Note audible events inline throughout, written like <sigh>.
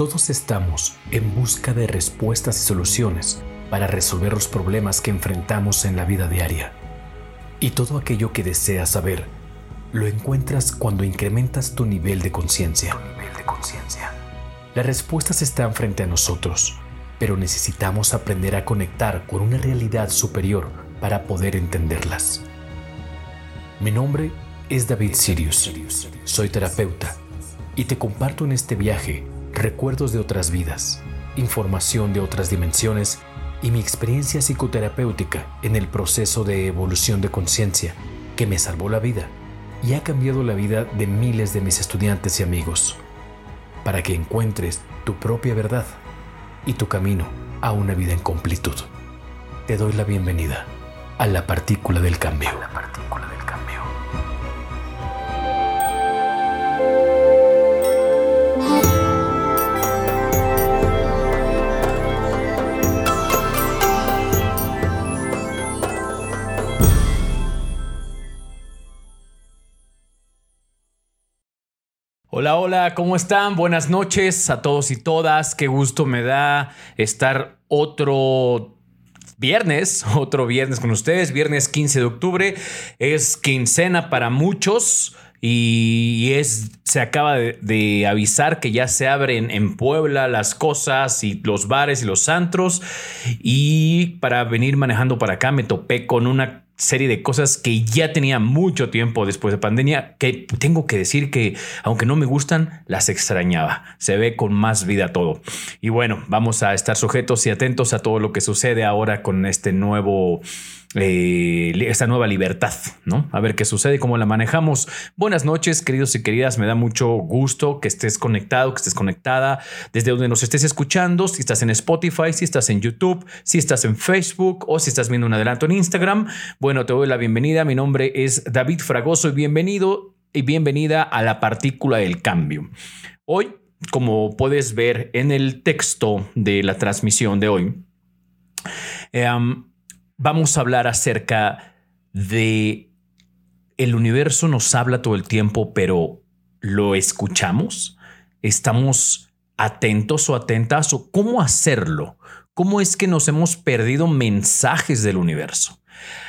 Todos estamos en busca de respuestas y soluciones para resolver los problemas que enfrentamos en la vida diaria. Y todo aquello que deseas saber lo encuentras cuando incrementas tu nivel de conciencia. Las respuestas están frente a nosotros, pero necesitamos aprender a conectar con una realidad superior para poder entenderlas. Mi nombre es David Sirius. Soy terapeuta y te comparto en este viaje recuerdos de otras vidas, información de otras dimensiones y mi experiencia psicoterapéutica en el proceso de evolución de conciencia que me salvó la vida y ha cambiado la vida de miles de mis estudiantes y amigos, para que encuentres tu propia verdad y tu camino a una vida en completud. Te doy la bienvenida a la partícula del cambio. La partícula del cambio. Hola, hola, ¿cómo están? Buenas noches a todos y todas. Qué gusto me da estar otro viernes, <laughs> otro viernes con ustedes, viernes 15 de octubre. Es quincena para muchos y es, se acaba de, avisar que ya se abren en Puebla las cosas y los bares y los antros. Y para venir manejando para acá me topé con una serie de cosas que ya tenía mucho tiempo después de pandemia, que tengo que decir que aunque no me gustan, las extrañaba. Se ve con más vida todo. Y bueno, vamos a estar sujetos y atentos a todo lo que sucede ahora con este nuevo eh, esta nueva libertad, ¿no? A ver qué sucede, cómo la manejamos. Buenas noches, queridos y queridas. Me da mucho gusto que estés conectado, que estés conectada desde donde nos estés escuchando. Si estás en Spotify, si estás en YouTube, si estás en Facebook o si estás viendo un adelanto en Instagram. Bueno, te doy la bienvenida. Mi nombre es David Fragoso y bienvenido y bienvenida a la partícula del cambio. Hoy, como puedes ver en el texto de la transmisión de hoy, eh, vamos a hablar acerca de el universo nos habla todo el tiempo, pero ¿lo escuchamos? ¿Estamos atentos o atentas o cómo hacerlo? ¿Cómo es que nos hemos perdido mensajes del universo?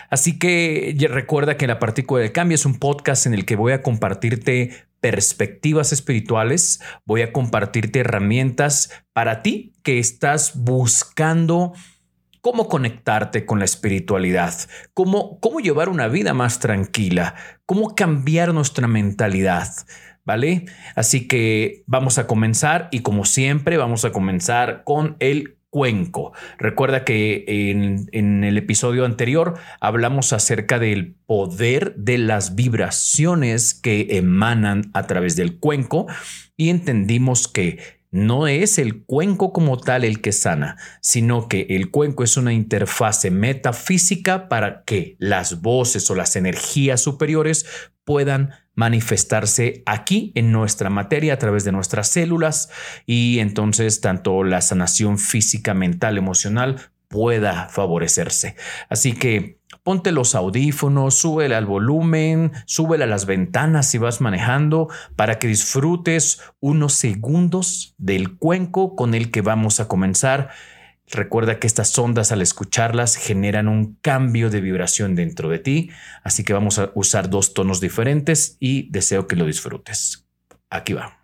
Así que recuerda que La Partícula del Cambio es un podcast en el que voy a compartirte perspectivas espirituales, voy a compartirte herramientas para ti que estás buscando cómo conectarte con la espiritualidad, cómo, cómo llevar una vida más tranquila, cómo cambiar nuestra mentalidad. ¿Vale? Así que vamos a comenzar y como siempre vamos a comenzar con el cuenco. Recuerda que en, en, el episodio anterior hablamos acerca del poder de las vibraciones que emanan a través del cuenco y entendimos que no es el cuenco como tal el que sana, sino que el cuenco es una interfase metafísica para que las voces o las energías superiores puedan manifestarse aquí en nuestra materia a través de nuestras células y entonces tanto la sanación física, mental, emocional pueda favorecerse. Así que ponte los audífonos, súbele al volumen, súbele a las ventanas si vas manejando para que disfrutes unos segundos del cuenco con el que vamos a comenzar. Recuerda que estas ondas al escucharlas generan un cambio de vibración dentro de ti, así que vamos a usar dos tonos diferentes y deseo que lo disfrutes. Aquí va.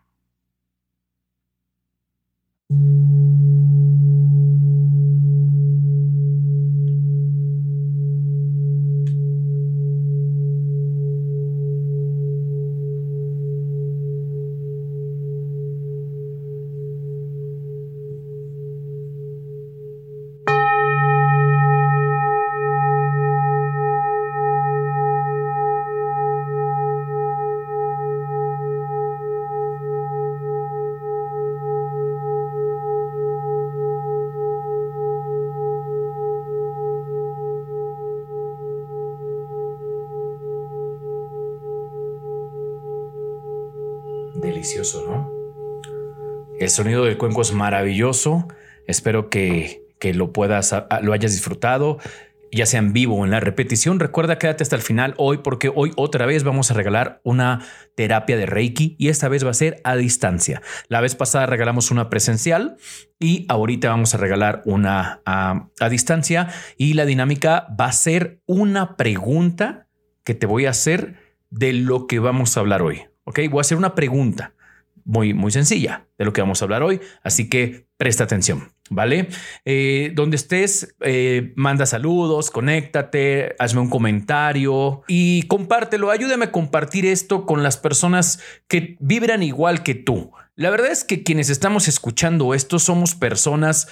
El sonido del cuenco es maravilloso. Espero que, lo puedas, lo hayas disfrutado. ya sea en vivo o en la repetición, recuerda quédate hasta el final hoy porque hoy otra vez vamos a regalar una terapia de Reiki y esta vez va a ser a distancia. La vez pasada regalamos una presencial y ahorita vamos a regalar una a, a distancia y la dinámica va a ser una pregunta que te voy a hacer de lo que vamos a hablar hoy. Ok, voy a hacer una pregunta muy, muy sencilla de lo que vamos a hablar hoy, así que presta atención, ¿vale? Eh, donde estés, eh, manda saludos, conéctate, hazme un comentario y compártelo. Ayúdame a compartir esto con las personas que vibran igual que tú. La verdad es que quienes estamos escuchando esto somos personas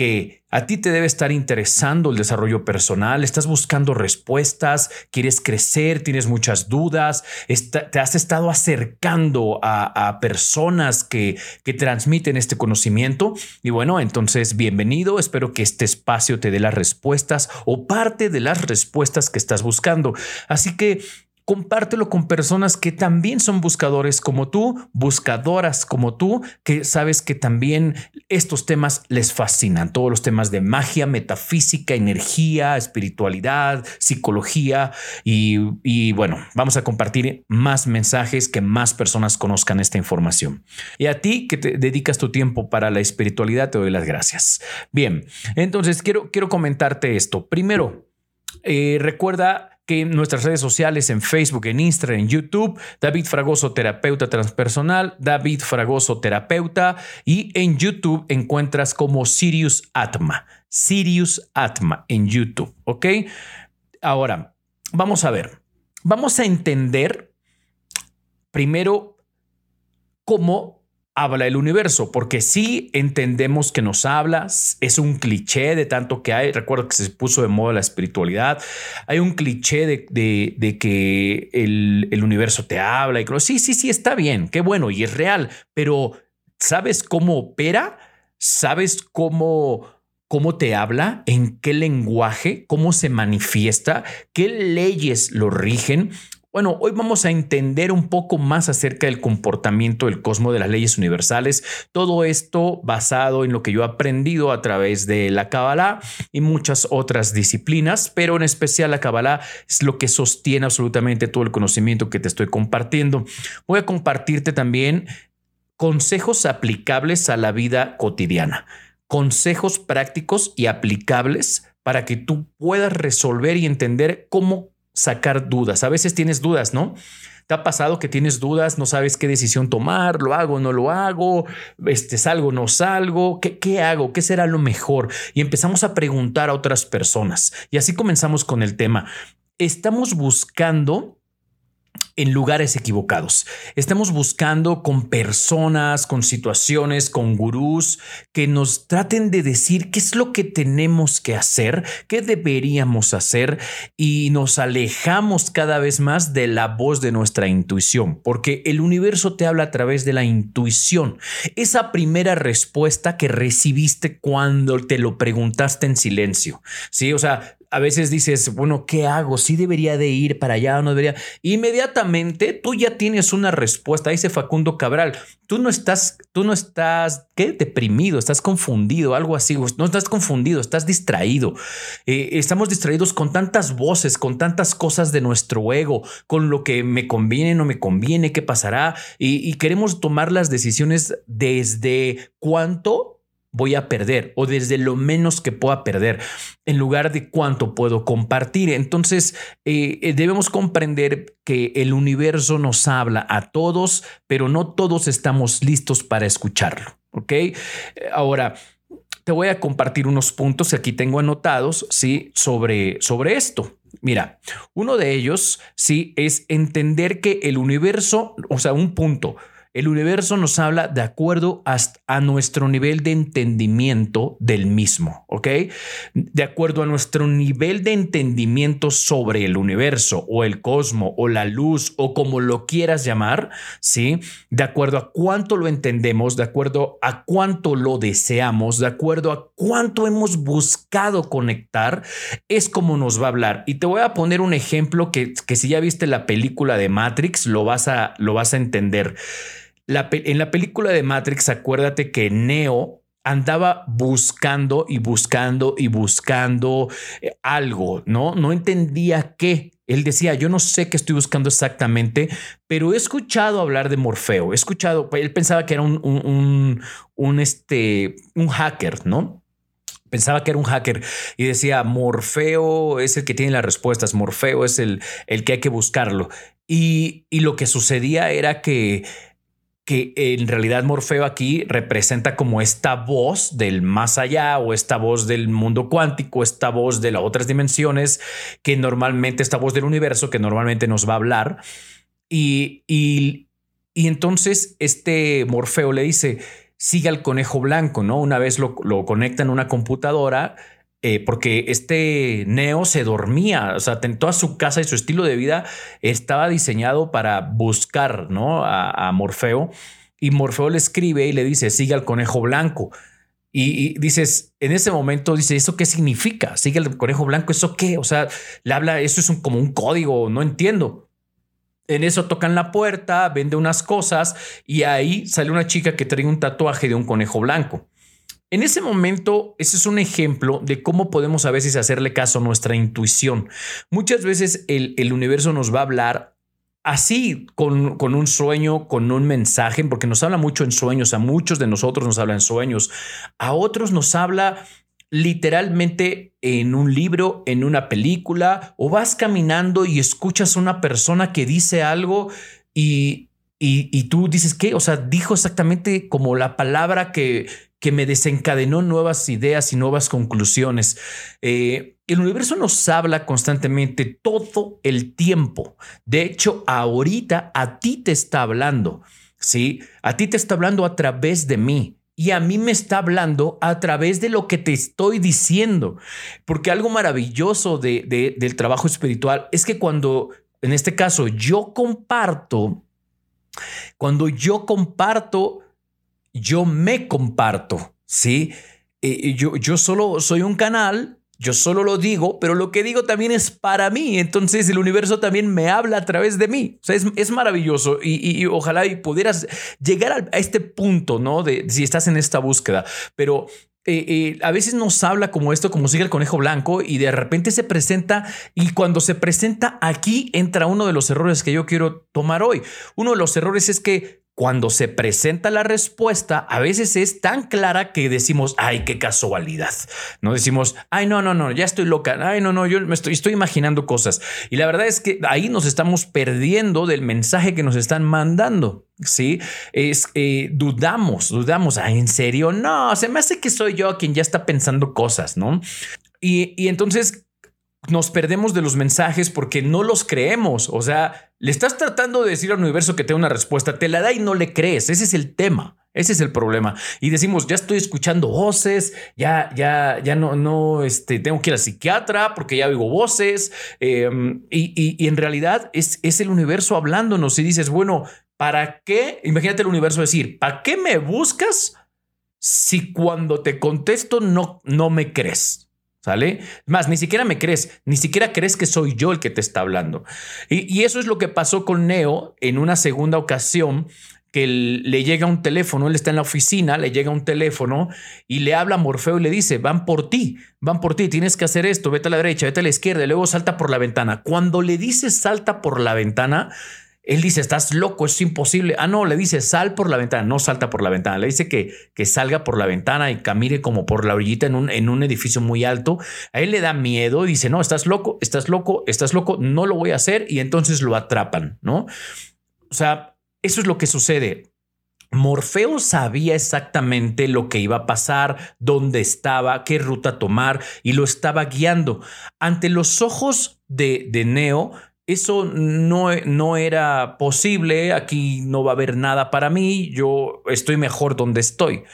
que a ti te debe estar interesando el desarrollo personal, estás buscando respuestas, quieres crecer, tienes muchas dudas, te has estado acercando a, personas que, que transmiten este conocimiento. Y bueno, entonces bienvenido, espero que este espacio te dé las respuestas o parte de las respuestas que estás buscando. Así que compártelo con personas que también son buscadores como tú, buscadoras como tú, que sabes que también estos temas les fascinan, todos los temas de magia, metafísica, energía, espiritualidad, psicología y, bueno, vamos a compartir más mensajes que más personas conozcan esta información. Y a ti que te dedicas tu tiempo para la espiritualidad, te doy las gracias. Bien, entonces quiero, quiero comentarte esto. Primero, eh, recuerda nuestras redes sociales, en Facebook, en Instagram, en YouTube, David Fragoso, terapeuta transpersonal, David Fragoso, terapeuta, y en YouTube encuentras como Sirius Atma, Sirius Atma en YouTube, ¿ok? Ahora, vamos a ver, vamos a entender primero cómo habla el universo, porque sí entendemos que nos habla, es un cliché de tanto que hay, recuerdo que se puso de moda la espiritualidad, hay un cliché de, que el, el, universo te habla y creo, sí, sí, sí, está bien, qué bueno y es real, pero ¿sabes cómo opera? ¿Sabes cómo cómo te habla, en qué lenguaje, cómo se manifiesta, qué leyes lo rigen. Bueno, hoy vamos a entender un poco más acerca del comportamiento del cosmos de las leyes universales. Todo esto basado en lo que yo he aprendido a través de la Kabbalah y muchas otras disciplinas, pero en especial la Kabbalah es lo que sostiene absolutamente todo el conocimiento que te estoy compartiendo. Voy a compartirte también consejos aplicables a la vida cotidiana, consejos prácticos y aplicables para que tú puedas resolver y entender cómo sacar dudas. A veces tienes dudas, ¿no? ¿Te ha pasado que tienes dudas, no sabes qué decisión tomar, lo hago, no lo hago, este, salgo, no salgo, ¿Qué, ¿qué hago? ¿Qué será lo mejor? Y empezamos a preguntar a otras personas. Y así comenzamos con el tema. Estamos buscando en lugares equivocados. Estamos buscando con personas, con situaciones, con gurús que nos traten de decir qué es lo que tenemos que hacer, qué deberíamos hacer y nos alejamos cada vez más de la voz de nuestra intuición, porque el universo te habla a través de la intuición. Esa primera respuesta que recibiste cuando te lo preguntaste en silencio. Sí, o sea, a veces dices, bueno, ¿qué hago? ¿Sí debería de ir para allá o no debería? Inmediatamente tú ya tienes una respuesta. Dice Facundo Cabral, tú no estás, tú no estás, ¿qué? Deprimido, estás confundido, algo así. No estás confundido, estás distraído. Eh, estamos distraídos con tantas voces, con tantas cosas de nuestro ego, con lo que me conviene, no me conviene, qué pasará. y queremos tomar las decisiones desde cuánto voy a perder o desde lo menos que pueda perder en lugar de cuánto puedo compartir. Entonces eh, eh, debemos comprender que el universo nos habla a todos, pero no todos estamos listos para escucharlo. ¿Ok? Ahora, te voy a compartir unos puntos que aquí tengo anotados, ¿sí? Sobre, sobre esto. Mira, uno de ellos, sí, es entender que el universo, o sea, un punto, el universo nos habla de acuerdo a nuestro nivel de entendimiento del mismo, ¿ok? De acuerdo a nuestro nivel de entendimiento sobre el universo o el cosmos o la luz o como lo quieras llamar, ¿sí? De acuerdo a cuánto lo entendemos, de acuerdo a cuánto lo deseamos, de acuerdo a cuánto hemos buscado conectar, es como nos va a hablar. Y te voy a poner un ejemplo que, que si ya viste la película de Matrix, lo vas a, lo vas a entender en la película de Matrix, acuérdate que Neo andaba buscando y buscando y buscando eh, algo, ¿no? No entendía qué. Él decía, yo no sé qué estoy buscando exactamente, pero he escuchado hablar de Morfeo, he escuchado, él pensaba que era un, un, un, este, un hacker, ¿no? Pensaba que era un hacker y decía, Morfeo es el que tiene las respuestas, Morfeo es el, el que hay que buscarlo. Y, y lo que sucedía era que que en realidad Morfeo aquí representa como esta voz del más allá o esta voz del mundo cuántico, esta voz de las otras dimensiones, que normalmente, esta voz del universo que normalmente nos va a hablar. Y, y, entonces este Morfeo le dice, siga al conejo blanco, ¿no? Una vez lo, lo conecta en una computadora eh, porque este Neo se dormía, o sea, toda su casa y su estilo de vida estaba diseñado para buscar ¿no? a, Morfeo. Y Morfeo le escribe y le dice, sigue al conejo blanco. Y, dices, en ese momento dice, ¿eso qué significa? Sigue al conejo blanco, ¿eso qué? O sea, le habla, eso es como un código, no entiendo. En eso tocan la puerta, vende unas cosas y ahí sale una chica que trae un tatuaje de un conejo blanco. En ese momento, ese es un ejemplo de cómo podemos a veces hacerle caso a nuestra intuición. Muchas veces el, universo nos va a hablar así, con, con, un sueño, con un mensaje, porque nos habla mucho en sueños, a muchos de nosotros nos habla en sueños, a otros nos habla literalmente en un libro, en una película, o vas caminando y escuchas a una persona que dice algo y, y, tú dices, ¿qué? O sea, dijo exactamente como la palabra que, que me desencadenó nuevas ideas y nuevas conclusiones. Eh, el universo nos habla constantemente todo el tiempo. De hecho, ahorita a ti te está hablando, ¿sí? A ti te está hablando a través de mí. Y a mí me está hablando a través de lo que te estoy diciendo. Porque algo maravilloso de, del trabajo espiritual es que cuando, en este caso, yo comparto, cuando yo comparto yo me comparto, ¿sí? Eh, yo, yo solo soy un canal, yo solo lo digo, pero lo que digo también es para mí, entonces el universo también me habla a través de mí. O sea, es, maravilloso y, ojalá y pudieras llegar a, este punto, ¿no? De si estás en esta búsqueda, pero... Eh, eh, a veces nos habla como esto, como sigue el conejo blanco, y de repente se presenta, y cuando se presenta aquí entra uno de los errores que yo quiero tomar hoy. Uno de los errores es que cuando se presenta la respuesta, a veces es tan clara que decimos, ay, qué casualidad. No decimos, ay, no, no, no, ya estoy loca. Ay, no, no, yo me estoy, imaginando cosas. Y la verdad es que ahí nos estamos perdiendo del mensaje que nos están mandando. Sí, es eh, dudamos, dudamos. Ay, en serio, no, se me hace que soy yo quien ya está pensando cosas, no? Y, y entonces nos perdemos de los mensajes porque no los creemos. O sea, le estás tratando de decir al universo que te da una respuesta, te la da y no le crees. Ese es el tema. Ese es el problema. Y decimos, ya estoy escuchando voces, ya, ya, ya no, no, este, tengo que ir al psiquiatra porque ya oigo voces. Em, y, en realidad es, es el universo hablándonos y dices, bueno, ¿para qué? Imagínate el universo decir, ¿para qué me buscas si cuando te contesto no, no me crees? ¿Sale? Más, ni siquiera me crees, ni siquiera crees que soy yo el que te está hablando. Y, eso es lo que pasó con Neo en una segunda ocasión que le llega un teléfono, él está en la oficina, le llega un teléfono y le habla a Morfeo y le dice, van por ti, van por ti, tienes que hacer esto, vete a la derecha, vete a la izquierda, y luego salta por la ventana. Cuando le dice salta por la ventana, él dice, estás loco, es imposible. Ah, no, le dice, sal por la ventana, no salta por la ventana. Le dice que, que salga por la ventana y camine como por la orillita en un, en un edificio muy alto. A él le da miedo y dice, no, estás loco, estás loco, estás loco, no lo voy a hacer. Y entonces lo atrapan, ¿no? O sea, eso es lo que sucede. Morfeo sabía exactamente lo que iba a pasar, dónde estaba, qué ruta tomar y lo estaba guiando. Ante los ojos de, de Neo, eso no, no, era posible, aquí no va a haber nada para mí, yo estoy mejor donde estoy.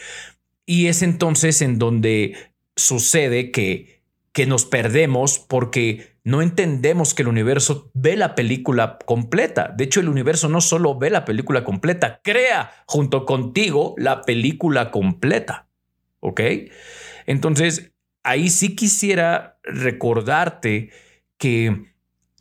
Y es entonces en donde sucede que, que nos perdemos porque no entendemos que el universo ve la película completa. De hecho, el universo no solo ve la película completa, crea junto contigo la película completa. ¿Ok? Entonces, ahí sí quisiera recordarte que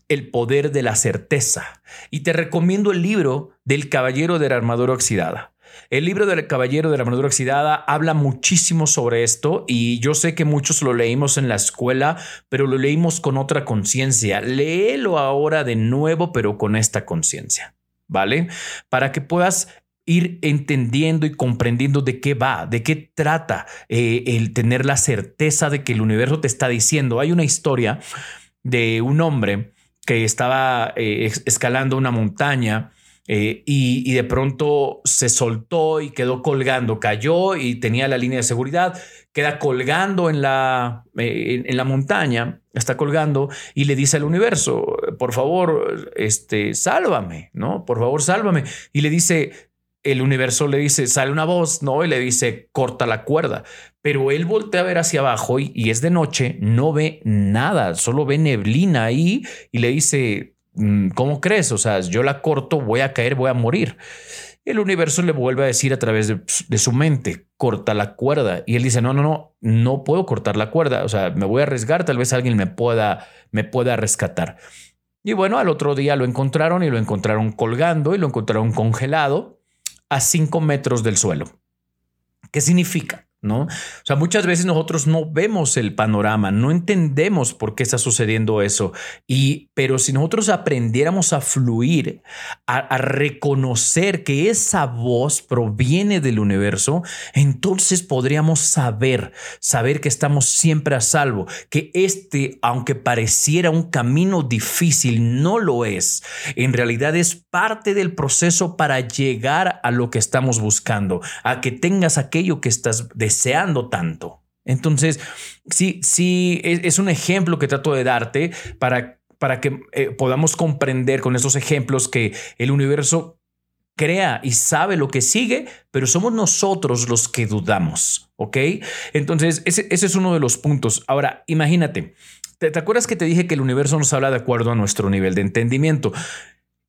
el poder de la certeza. Y te recomiendo el libro del Caballero de la Armadura Oxidada. El libro del Caballero de la Armadura Oxidada habla muchísimo sobre esto y yo sé que muchos lo leímos en la escuela, pero lo leímos con otra conciencia. Léelo ahora de nuevo, pero con esta conciencia, ¿vale? Para que puedas ir entendiendo y comprendiendo de qué va, de qué trata eh, el tener la certeza de que el universo te está diciendo. Hay una historia de un hombre que estaba eh, escalando una montaña eh, y, de pronto se soltó y quedó colgando, cayó y tenía la línea de seguridad, queda colgando en la, en, la montaña, está colgando y le dice al universo, por favor, este, sálvame, ¿no? Por favor, sálvame. Y le dice, el universo le dice, sale una voz, ¿no? Y le dice, corta la cuerda. Pero él voltea a ver hacia abajo y, es de noche, no ve nada, solo ve neblina ahí y le dice, mm, ¿cómo crees? O sea, yo la corto, voy a caer, voy a morir. El universo le vuelve a decir a través de, de, su mente, corta la cuerda. Y él dice, no, no, no, no puedo cortar la cuerda. O sea, me voy a arriesgar, tal vez alguien me pueda, me pueda rescatar. Y bueno, al otro día lo encontraron y lo encontraron colgando y lo encontraron congelado a 5 metros del suelo. ¿Qué significa? ¿No? O sea, muchas veces nosotros no vemos el panorama, no entendemos por qué está sucediendo eso. Y, pero si nosotros aprendiéramos a fluir, a, reconocer que esa voz proviene del universo, entonces podríamos saber, saber que estamos siempre a salvo, que este, aunque pareciera un camino difícil, no lo es. En realidad es parte del proceso para llegar a lo que estamos buscando, a que tengas aquello que estás deseando deseando tanto. Entonces, sí, sí, es, un ejemplo que trato de darte para, para que eh, podamos comprender con esos ejemplos que el universo crea y sabe lo que sigue, pero somos nosotros los que dudamos, ¿ok? Entonces, ese, es uno de los puntos. Ahora, imagínate, ¿te, ¿te acuerdas que te dije que el universo nos habla de acuerdo a nuestro nivel de entendimiento?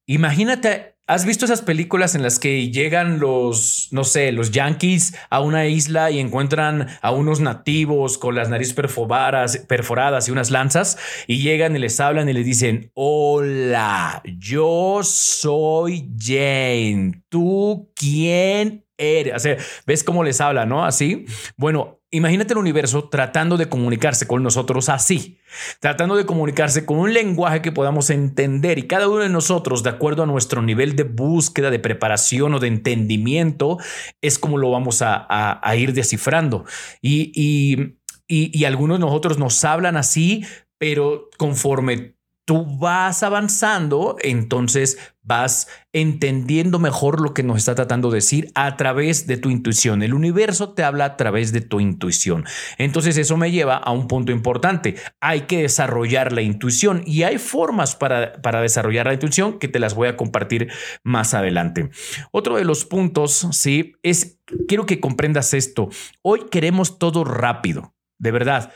Imagínate ¿Has visto esas películas en las que llegan los, no sé, los yankees a una isla y encuentran a unos nativos con las narices perforadas, perforadas y unas lanzas y llegan y les hablan y les dicen, hola, yo soy Jane, ¿tú quién eres? O sea, ¿ves cómo les habla, no? Así. Bueno, Imagínate el universo tratando de comunicarse con nosotros así, tratando de comunicarse con un lenguaje que podamos entender y cada uno de nosotros, de acuerdo a nuestro nivel de búsqueda, de preparación o de entendimiento, es como lo vamos a, ir descifrando. Y, y, y algunos de nosotros nos hablan así, pero conforme tú vas avanzando, entonces vas entendiendo mejor lo que nos está tratando de decir a través de tu intuición. El universo te habla a través de tu intuición. Entonces eso me lleva a un punto importante. Hay que desarrollar la intuición y hay formas para, para desarrollar la intuición que te las voy a compartir más adelante. Otro de los puntos, sí, es, quiero que comprendas esto. Hoy queremos todo rápido. De verdad,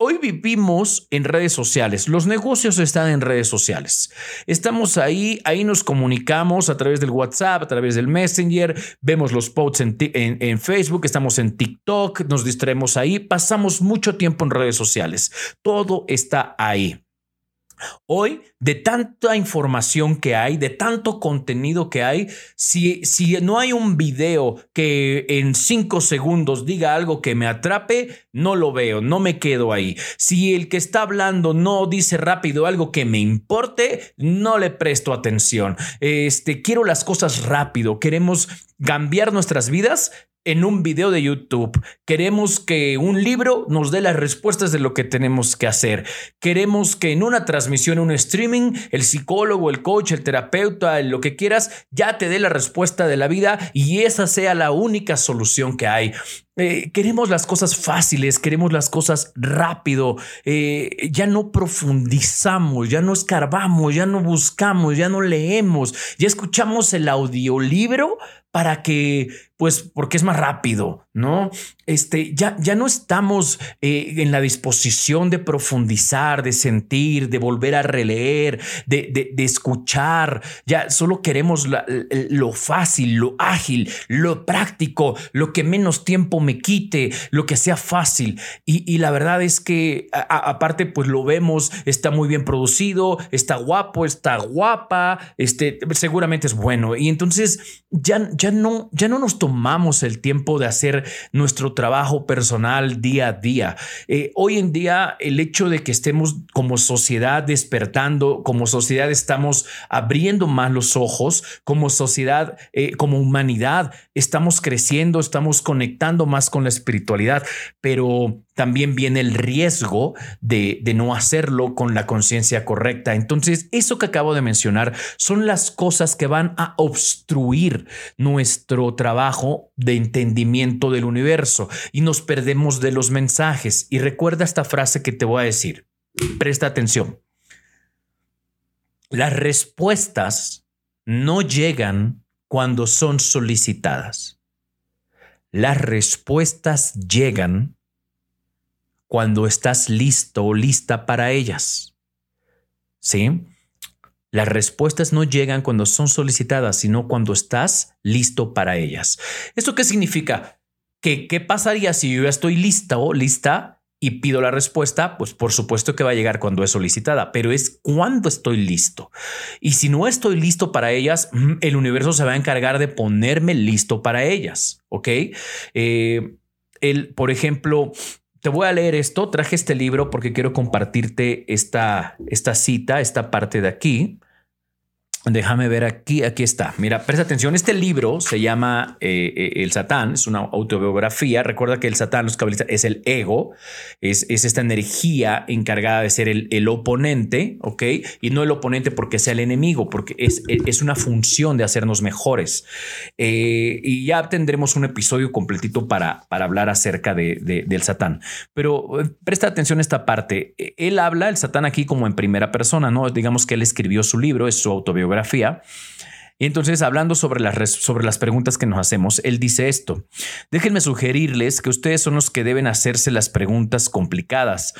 Hoy vivimos en redes sociales, los negocios están en redes sociales. Estamos ahí, ahí nos comunicamos a través del WhatsApp, a través del Messenger, vemos los posts en, Facebook, estamos en TikTok, nos distraemos ahí, pasamos mucho tiempo en redes sociales. Todo está ahí. Hoy, de tanta información que hay, de tanto contenido que hay, si, si no hay un video que en cinco segundos diga algo que me atrape, no lo veo, no me quedo ahí. Si el que está hablando no dice rápido algo que me importe, no le presto atención. Este, quiero las cosas rápido, queremos cambiar nuestras vidas en un video de YouTube. Queremos que un libro nos dé las respuestas de lo que tenemos que hacer. Queremos que en una transmisión, un streaming, el psicólogo, el coach, el terapeuta, lo que quieras, ya te dé la respuesta de la vida y esa sea la única solución que hay. Eh, queremos las cosas fáciles, queremos las cosas rápido, eh, ya no profundizamos, ya no escarbamos, ya no buscamos, ya no leemos, ya escuchamos el audiolibro para que, pues, porque es más rápido, ¿no? Este, ya, ya no estamos eh, en la disposición de profundizar, de sentir, de volver a releer, de, de, escuchar, ya solo queremos lo fácil, lo ágil, lo práctico, lo que menos tiempo me quite, lo que sea fácil. Y, la verdad es que, aparte, pues lo vemos, está muy bien producido, está guapo, está guapa, este, seguramente es bueno. Y entonces ya, ya, no, ya no nos tomamos tomamos el tiempo de hacer nuestro trabajo personal día a día. Eh, hoy en día el hecho de que estemos como sociedad despertando, como sociedad estamos abriendo más los ojos, como sociedad, eh, como humanidad, estamos creciendo, estamos conectando más con la espiritualidad, pero también viene el riesgo de, de no hacerlo con la conciencia correcta. Entonces, eso que acabo de mencionar son las cosas que van a obstruir nuestro trabajo de entendimiento del universo y nos perdemos de los mensajes. Y recuerda esta frase que te voy a decir. Presta atención. Las respuestas no llegan cuando son solicitadas. Las respuestas llegan cuando estás listo o lista para ellas. ¿Sí? Las respuestas no llegan cuando son solicitadas, sino cuando estás listo para ellas. ¿Esto qué significa? ¿Que, ¿Qué pasaría si yo ya estoy lista o lista y pido la respuesta? Pues por supuesto que va a llegar cuando es solicitada, pero es cuando estoy listo. Y si no estoy listo para ellas, mm, el universo se va a encargar de ponerme listo para ellas. ¿Ok? Eh, el, por ejemplo, te voy a leer esto. Traje este libro porque quiero compartirte esta, esta cita, esta parte de aquí. Déjame ver aquí, aquí está. Mira, presta atención. Este libro se llama eh, eh, El Satán, es una autobiografía. Recuerda que el Satán, los cabalistas, es el ego, es, es esta energía encargada de ser el, el, oponente, ¿ok? Y no el oponente porque sea el enemigo, porque es, es una función de hacernos mejores. Eh, y ya tendremos un episodio completito para, para hablar acerca de, de, del Satán. Pero presta atención a esta parte. Él habla, el Satán aquí como en primera persona, ¿no? Digamos que él escribió su libro, es su autobiografía y entonces, hablando sobre las, sobre las preguntas que nos hacemos, él dice esto. Déjenme sugerirles que ustedes son los que deben hacerse las preguntas complicadas.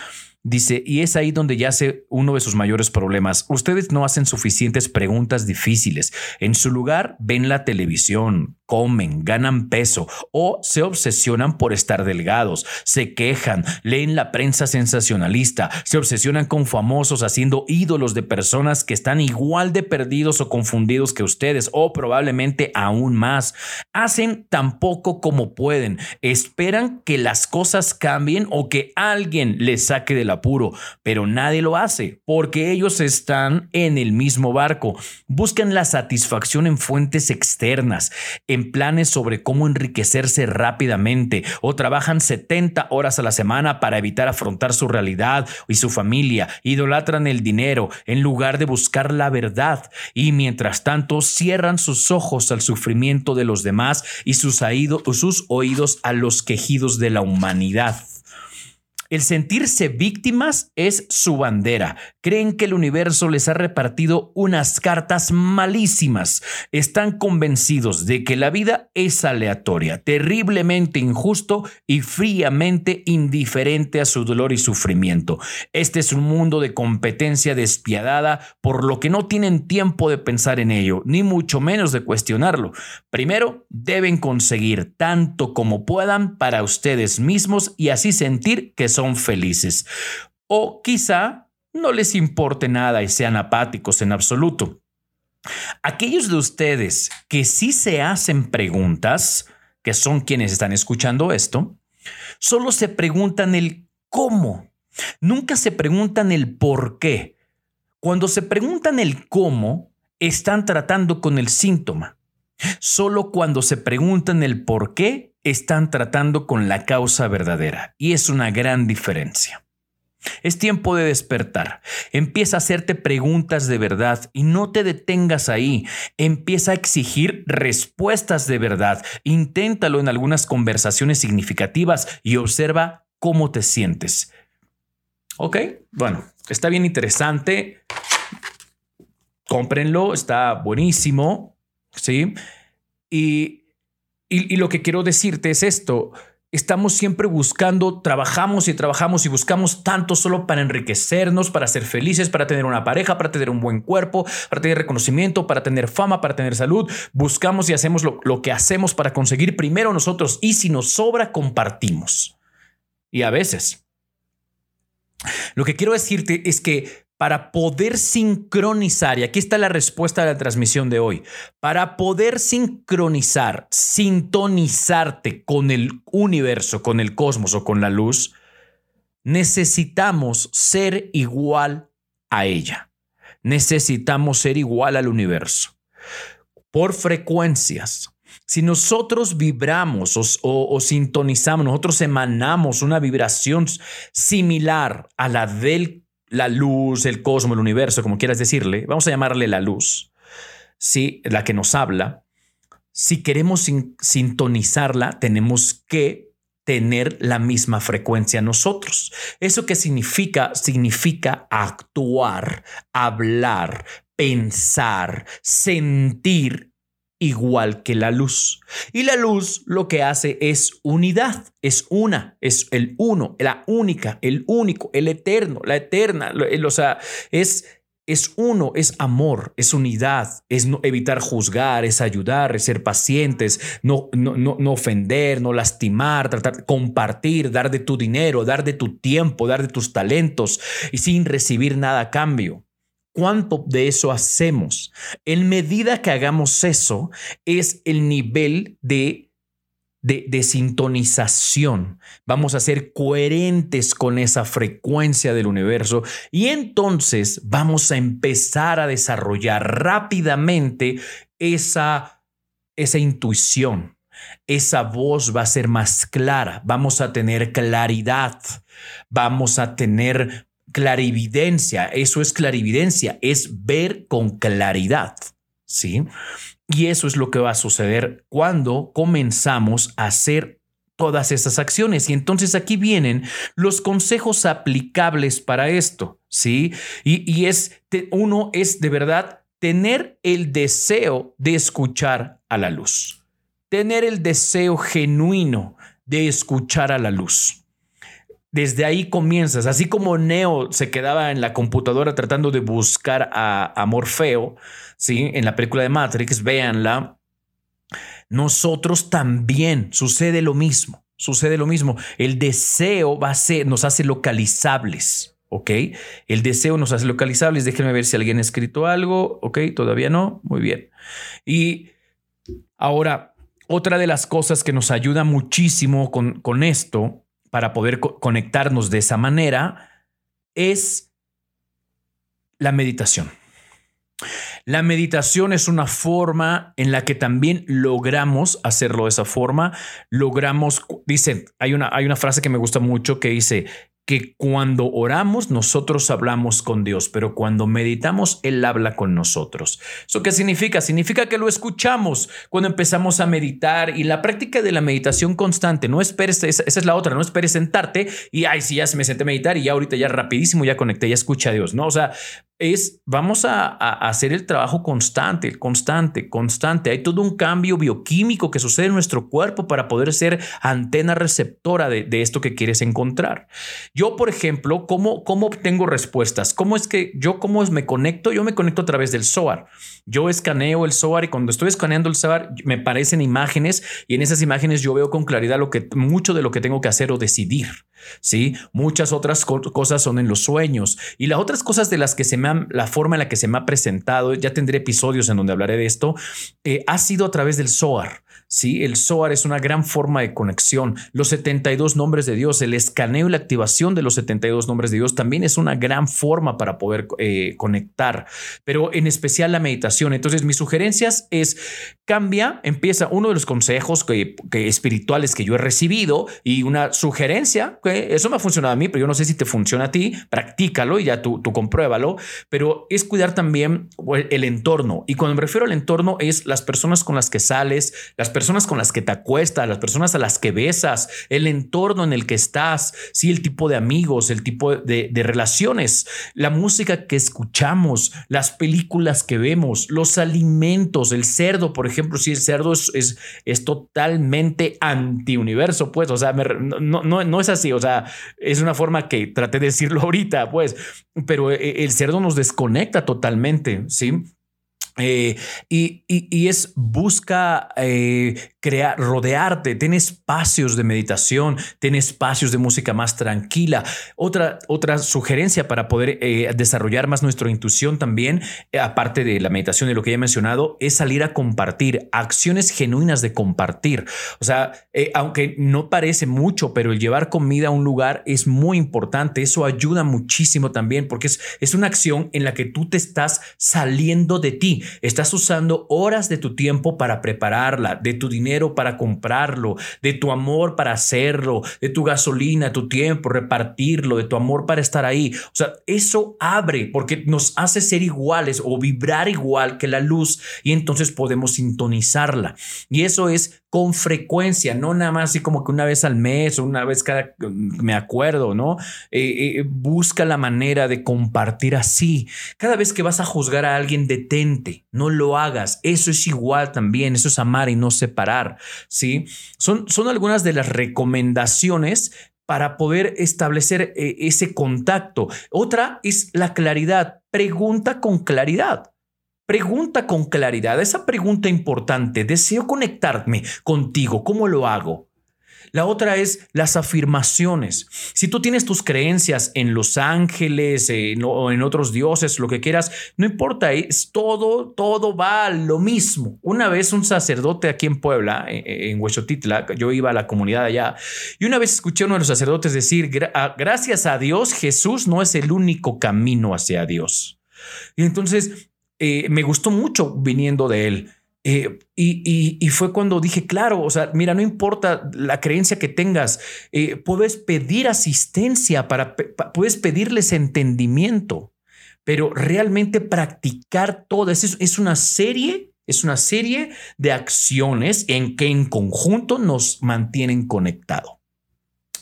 Dice, y es ahí donde yace uno de sus mayores problemas. Ustedes no hacen suficientes preguntas difíciles. En su lugar, ven la televisión, comen, ganan peso o se obsesionan por estar delgados, se quejan, leen la prensa sensacionalista, se obsesionan con famosos haciendo ídolos de personas que están igual de perdidos o confundidos que ustedes o probablemente aún más. Hacen tan poco como pueden, esperan que las cosas cambien o que alguien les saque del apuro, pero nadie lo hace porque ellos están en el mismo barco, buscan la satisfacción en fuentes externas, planes sobre cómo enriquecerse rápidamente o trabajan 70 horas a la semana para evitar afrontar su realidad y su familia, idolatran el dinero en lugar de buscar la verdad y mientras tanto cierran sus ojos al sufrimiento de los demás y sus oídos a los quejidos de la humanidad. El sentirse víctimas es su bandera. Creen que el universo les ha repartido unas cartas malísimas. Están convencidos de que la vida es aleatoria, terriblemente injusto y fríamente indiferente a su dolor y sufrimiento. Este es un mundo de competencia despiadada, por lo que no tienen tiempo de pensar en ello, ni mucho menos de cuestionarlo. Primero, deben conseguir tanto como puedan para ustedes mismos y así sentir que son felices. O quizá no les importe nada y sean apáticos en absoluto. Aquellos de ustedes que sí se hacen preguntas, que son quienes están escuchando esto, solo se preguntan el cómo. Nunca se preguntan el por qué. Cuando se preguntan el cómo, están tratando con el síntoma. Solo cuando se preguntan el por qué, están tratando con la causa verdadera y es una gran diferencia. Es tiempo de despertar. Empieza a hacerte preguntas de verdad y no te detengas ahí. Empieza a exigir respuestas de verdad. Inténtalo en algunas conversaciones significativas y observa cómo te sientes. Ok, bueno, está bien interesante. Cómprenlo, está buenísimo. Sí. Y y, lo que quiero decirte es esto. Estamos siempre buscando, trabajamos y trabajamos y buscamos tanto solo para enriquecernos, para ser felices, para tener una pareja, para tener un buen cuerpo, para tener reconocimiento, para tener fama, para tener salud. Buscamos y hacemos lo, lo que hacemos para conseguir primero nosotros y si nos sobra, compartimos. Y a veces. Lo que quiero decirte es que para poder sincronizar, y aquí está la respuesta de la transmisión de hoy, para poder sincronizar, sintonizarte con el universo, con el cosmos o con la luz, necesitamos ser igual a ella. Necesitamos ser igual al universo. Por frecuencias. Si nosotros vibramos o, sintonizamos, nosotros emanamos una vibración similar a la del la luz, el cosmos, el universo, como quieras decirle, vamos a llamarle la luz, ¿sí? la que nos habla, si queremos sintonizarla, tenemos que tener la misma frecuencia nosotros. ¿Eso qué significa? Significa actuar, hablar, pensar, sentir igual que la luz. Y la luz lo que hace es unidad, es una, es el uno, la única, el único, el eterno, la eterna, o sea, es es uno, es amor, es unidad, es no, evitar juzgar, es ayudar, es ser pacientes, no, no, no, ofender, no lastimar, tratar, compartir, dar de tu dinero, dar de tu tiempo, dar de tus talentos y sin recibir nada a cambio cuánto de eso hacemos. En medida que hagamos eso, es el nivel de, de, sintonización. Vamos a ser coherentes con esa frecuencia del universo y entonces vamos a empezar a desarrollar rápidamente esa, esa intuición. Esa voz va a ser más clara, vamos a tener claridad, vamos a tener clarividencia, eso es clarividencia, es ver con claridad, ¿sí? Y eso es lo que va a suceder cuando comenzamos a hacer todas esas acciones. Y entonces aquí vienen los consejos aplicables para esto, ¿sí? Y, es, uno es de verdad tener el deseo de escuchar a la luz, tener el deseo genuino de escuchar a la luz. Desde ahí comienzas, así como Neo se quedaba en la computadora tratando de buscar a, Morfeo, ¿sí? En la película de Matrix, véanla. Nosotros también sucede lo mismo, sucede lo mismo. El deseo va a ser, nos hace localizables. ¿ok? El deseo nos hace localizables. Déjenme ver si alguien ha escrito algo, ¿ok? Todavía no, muy bien. Y ahora, otra de las cosas que nos ayuda muchísimo con, con esto para poder conectarnos de esa manera es la meditación. La meditación es una forma en la que también logramos hacerlo de esa forma. Logramos, dicen, hay una, hay una frase que me gusta mucho que dice, que cuando oramos nosotros hablamos con Dios, pero cuando meditamos Él habla con nosotros. ¿Eso qué significa? Significa que lo escuchamos cuando empezamos a meditar y la práctica de la meditación constante. No esperes, esa, es la otra, no esperes sentarte y, ay, sí, ya se me senté a meditar y ya ahorita ya rapidísimo ya conecté, ya escucha a Dios, ¿no? O sea, es, vamos a, hacer el trabajo constante, constante, constante. Hay todo un cambio bioquímico que sucede en nuestro cuerpo para poder ser antena receptora de, esto que quieres encontrar. Yo, por ejemplo, ¿cómo, ¿cómo obtengo respuestas? ¿Cómo es que yo, cómo me conecto? Yo me conecto a través del SOAR. Yo escaneo el SOAR y cuando estoy escaneando el SOAR me parecen imágenes y en esas imágenes yo veo con claridad lo que, mucho de lo que tengo que hacer o decidir. ¿sí? Muchas otras cosas son en los sueños y las otras cosas de las que se me la forma en la que se me ha presentado, ya tendré episodios en donde hablaré de esto, eh, ha sido a través del SOAR. Sí, el SOAR es una gran forma de conexión. Los 72 nombres de Dios, el escaneo y la activación de los 72 nombres de Dios también es una gran forma para poder eh, conectar, pero en especial la meditación. Entonces, mis sugerencias es cambia, empieza uno de los consejos que, espirituales que yo he recibido y una sugerencia, que eso me ha funcionado a mí, pero yo no sé si te funciona a ti, practícalo y ya tú, tú compruébalo, pero es cuidar también el entorno. Y cuando me refiero al entorno es las personas con las que sales, las personas con las que te acuestas, las personas a las que besas, el entorno en el que estás, sí, el tipo de amigos, el tipo de, relaciones, la música que escuchamos, las películas que vemos, los alimentos, el cerdo, por ejemplo, si el cerdo es, es, es totalmente anti-universo, pues, o sea, no, no, no es así, o sea, es una forma que traté de decirlo <laughs> ahorita, pues, pero eh, el cerdo nos desconecta totalmente, ¿sí? Eh, y, es busca eh, crear, rodearte, ten espacios de meditación, ten espacios de música más tranquila. Otra, otra sugerencia para poder eh, desarrollar más nuestra intuición también, aparte de la meditación y lo que ya he mencionado, es salir a compartir, acciones genuinas de compartir. O sea, aunque no parece mucho, pero el llevar comida a un lugar es muy importante. Eso ayuda muchísimo también porque es, es una acción en la que tú te estás saliendo de ti Estás usando horas de tu tiempo para prepararla, de tu dinero para comprarlo, de tu amor para hacerlo, de tu gasolina, tu tiempo, repartirlo, de tu amor para estar ahí. O sea, eso abre porque nos hace ser iguales o vibrar igual que la luz y entonces podemos sintonizarla. Y eso es con frecuencia, no nada más así como que una vez al mes o una vez cada, me acuerdo, ¿no? Eh, eh, busca la manera de compartir así. Cada vez que vas a juzgar a alguien, detente, no lo hagas. Eso es igual también, eso es amar y no separar, ¿sí? Son, son algunas de las recomendaciones para poder establecer eh, ese contacto. Otra es la claridad. Pregunta con claridad. Pregunta con claridad, esa pregunta importante, deseo conectarme contigo, ¿cómo lo hago? La otra es las afirmaciones. Si tú tienes tus creencias en los ángeles o en otros dioses, lo que quieras, no importa, es todo, todo va lo mismo. Una vez un sacerdote aquí en Puebla, en Huechotitla, yo iba a la comunidad allá, y una vez escuché a uno de los sacerdotes decir, gracias a Dios, Jesús no es el único camino hacia Dios. Y entonces eh, me gustó mucho viniendo de él. Eh, y, fue cuando dije, claro, o sea, mira, no importa la creencia que tengas, eh, puedes pedir asistencia, para, puedes pedirles entendimiento, pero realmente practicar todo, es, es una serie, es una serie de acciones en que en conjunto nos mantienen conectados.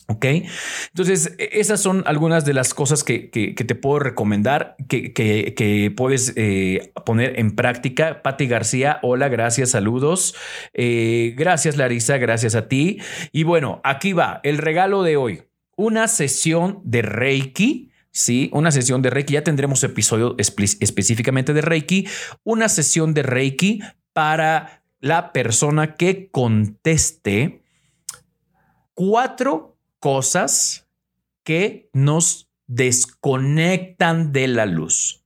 ¿Ok? Entonces, e, esas son algunas de las cosas que, te puedo recomendar, que, puedes eh, poner en práctica. Patti García, hola, gracias, saludos. Eh, gracias, Larisa, gracias a ti. Y bueno, aquí va el regalo de hoy. Una sesión de Reiki. Sí, una sesión de Reiki. Ya tendremos episodio específicamente de Reiki. Una sesión de Reiki para la persona que conteste cuatro cosas que nos desconectan de la luz.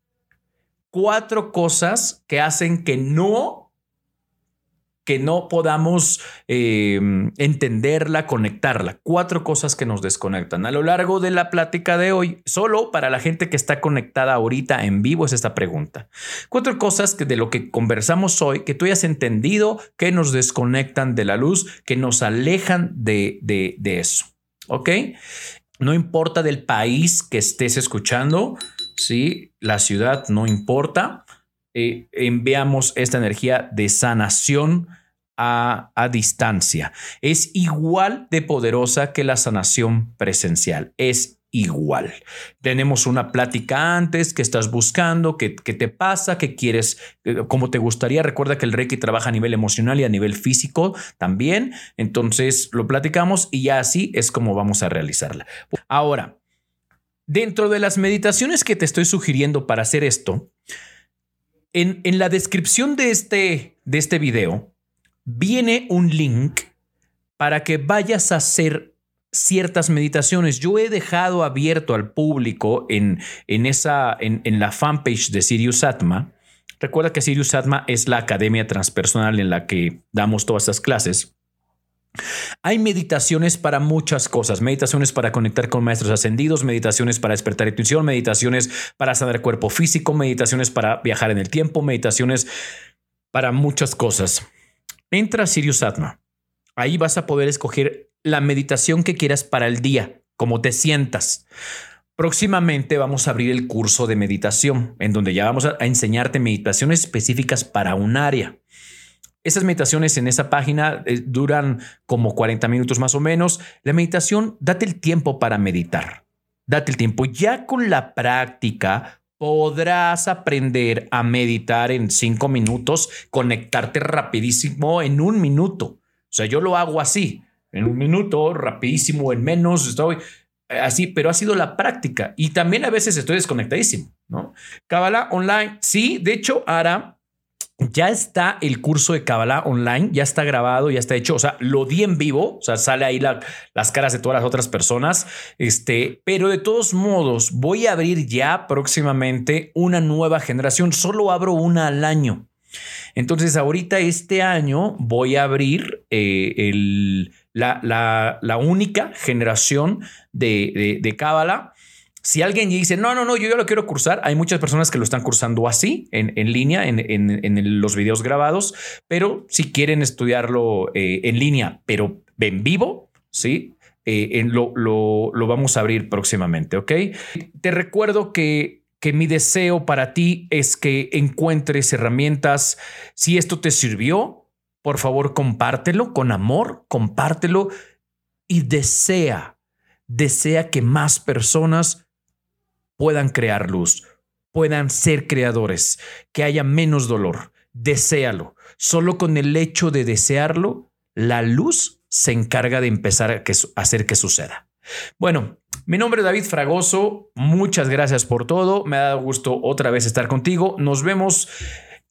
Cuatro cosas que hacen que no que no podamos em, entenderla, conectarla. Cuatro cosas que nos desconectan. A lo largo de la plática de hoy, solo para la gente que está conectada ahorita en vivo es esta pregunta. Cuatro cosas que de lo que conversamos hoy, que tú hayas entendido que nos desconectan de la luz, que nos alejan de, de, de eso. ¿Ok? No importa del país que estés escuchando, ¿sí? La ciudad no importa. Eh, enviamos esta energía de sanación a, a, distancia. Es igual de poderosa que la sanación presencial. Es igual. Tenemos una plática antes, que estás buscando, qué, te pasa, qué quieres, eh, cómo te gustaría. Recuerda que el Reiki trabaja a nivel emocional y a nivel físico también. Entonces lo platicamos y ya así es como vamos a realizarla. Ahora, dentro de las meditaciones que te estoy sugiriendo para hacer esto, en, en la descripción de este, de este video viene un link para que vayas a hacer ciertas meditaciones. Yo he dejado abierto al público en, en, esa, en, en la fanpage de Sirius Atma. Recuerda que Sirius Atma es la academia transpersonal en la que damos todas estas clases. Hay meditaciones para muchas cosas, meditaciones para conectar con maestros ascendidos, meditaciones para despertar intuición, meditaciones para sanar cuerpo físico, meditaciones para viajar en el tiempo, meditaciones para muchas cosas. Entra a Sirius Atma. Ahí vas a poder escoger la meditación que quieras para el día, como te sientas. Próximamente vamos a abrir el curso de meditación, en donde ya vamos a, enseñarte meditaciones específicas para un área. Esas meditaciones en esa página eh, duran como 40 minutos más o menos. La meditación, date el tiempo para meditar. Date el tiempo. Ya con la práctica podrás aprender a meditar en cinco minutos, conectarte rapidísimo en un minuto. O sea, yo lo hago así en un minuto, rapidísimo, en menos, estoy así, pero ha sido la práctica y también a veces estoy desconectadísimo, ¿no? Kabbalah online, sí, de hecho, ahora ya está el curso de Kabbalah online, ya está grabado, ya está hecho, o sea, lo di en vivo, o sea, sale ahí las caras de todas las otras personas, este, pero de todos modos voy a abrir ya próximamente una nueva generación, solo abro una al año. Entonces, ahorita este año voy a abrir eh, el, la, única generación de, Kabbalah si alguien dice, no, no, no, yo ya lo quiero cursar, hay muchas personas que lo están cursando así, en, línea, en, los videos grabados, pero si quieren estudiarlo eh, en línea, pero en vivo, ¿sí? Eh, lo, lo, vamos a abrir próximamente, ¿ok? Te recuerdo que, que mi deseo para ti es que encuentres herramientas. Si esto te sirvió, por favor, compártelo con amor, compártelo y desea, desea que más personas puedan crear luz, puedan ser creadores, que haya menos dolor. Deséalo. Solo con el hecho de desearlo, la luz se encarga de empezar a, hacer que suceda. Bueno, mi nombre es David Fragoso. Muchas gracias por todo. Me ha dado gusto otra vez estar contigo. Nos vemos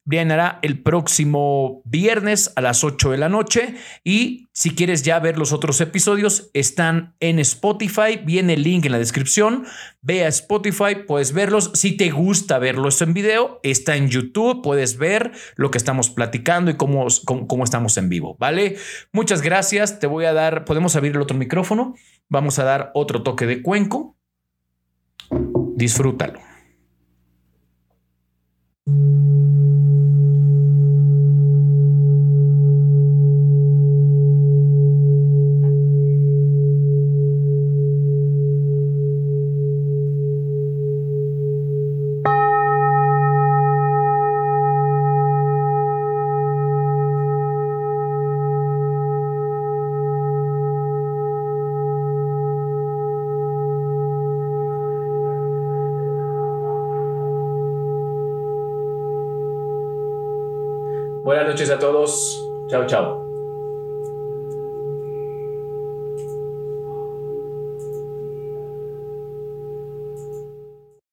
Viene el próximo viernes a las 8 de la noche. Y si quieres ya ver los otros episodios, están en Spotify. Viene el link en la descripción. Ve a Spotify, puedes verlos. Si te gusta verlos en video, está en YouTube. Puedes ver lo que estamos platicando y cómo, cómo, estamos en vivo. ¿Vale? Muchas gracias. Te voy a dar, podemos abrir el otro micrófono. Vamos a dar otro toque de cuenco. Disfrútalo. Chao, chao.